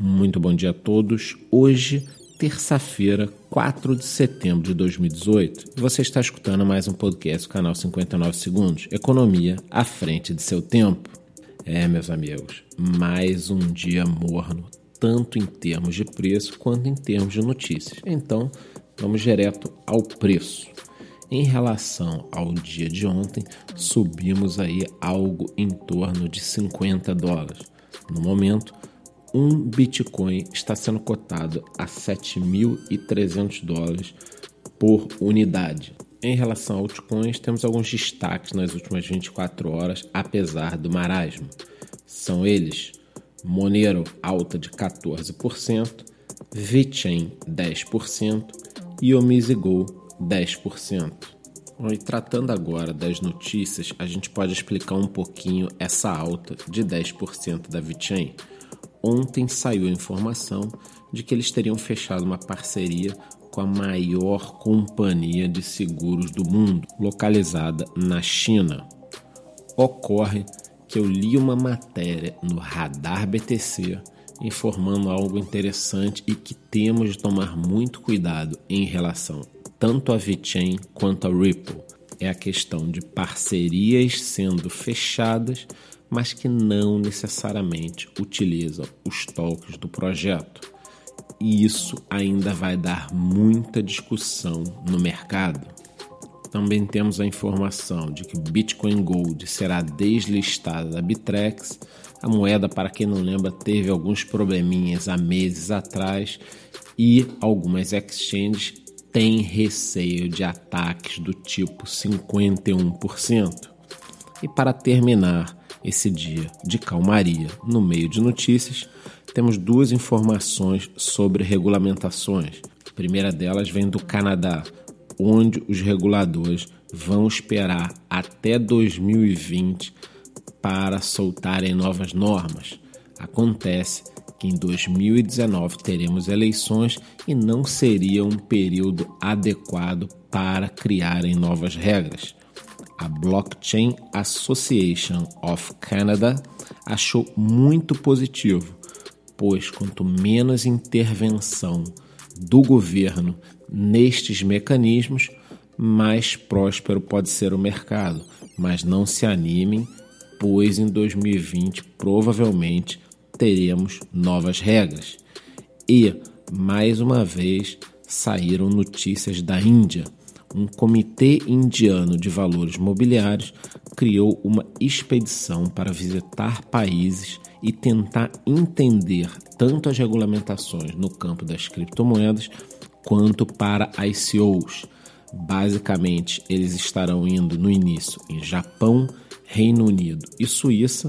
Muito bom dia a todos. Hoje, terça-feira, 4 de setembro de 2018, e você está escutando mais um podcast do canal 59 Segundos Economia à frente de seu tempo. É, meus amigos, mais um dia morno, tanto em termos de preço quanto em termos de notícias. Então, vamos direto ao preço. Em relação ao dia de ontem, subimos aí algo em torno de 50 dólares. No momento, um Bitcoin está sendo cotado a 7.300 dólares por unidade. Em relação a altcoins, temos alguns destaques nas últimas 24 horas, apesar do marasmo. São eles: Monero alta de 14%, VeChain 10% e OmiseGo 10%. Bom, e tratando agora das notícias, a gente pode explicar um pouquinho essa alta de 10% da VeChain. Ontem saiu a informação de que eles teriam fechado uma parceria com a maior companhia de seguros do mundo, localizada na China. Ocorre que eu li uma matéria no Radar BTC informando algo interessante e que temos de tomar muito cuidado em relação tanto a VeChain quanto a Ripple. É a questão de parcerias sendo fechadas mas que não necessariamente utilizam os tokens do projeto. E isso ainda vai dar muita discussão no mercado. Também temos a informação de que Bitcoin Gold será deslistada da Bitrex. A moeda, para quem não lembra, teve alguns probleminhas há meses atrás e algumas exchanges têm receio de ataques do tipo 51%. E para terminar, esse dia de calmaria no meio de notícias, temos duas informações sobre regulamentações. A primeira delas vem do Canadá, onde os reguladores vão esperar até 2020 para soltarem novas normas. Acontece que em 2019 teremos eleições e não seria um período adequado para criarem novas regras a Blockchain Association of Canada achou muito positivo, pois quanto menos intervenção do governo nestes mecanismos, mais próspero pode ser o mercado. Mas não se animem, pois em 2020 provavelmente teremos novas regras. E, mais uma vez, saíram notícias da Índia um comitê indiano de valores mobiliários criou uma expedição para visitar países e tentar entender tanto as regulamentações no campo das criptomoedas quanto para ICOs. Basicamente, eles estarão indo no início em Japão, Reino Unido e Suíça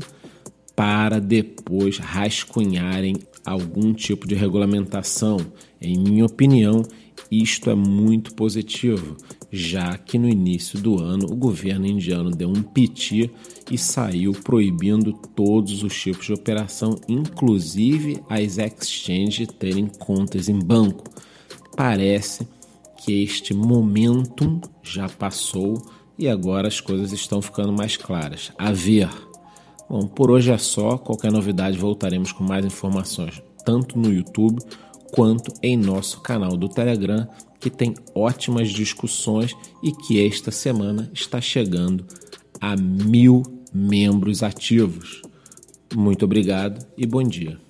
para depois rascunharem algum tipo de regulamentação. Em minha opinião, isto é muito positivo, já que no início do ano o governo indiano deu um piti e saiu proibindo todos os tipos de operação, inclusive as exchanges terem contas em banco. Parece que este momentum já passou e agora as coisas estão ficando mais claras. A ver. Bom, por hoje é só. Qualquer novidade voltaremos com mais informações, tanto no YouTube quanto em nosso canal do Telegram, que tem ótimas discussões e que esta semana está chegando a mil membros ativos. Muito obrigado e bom dia.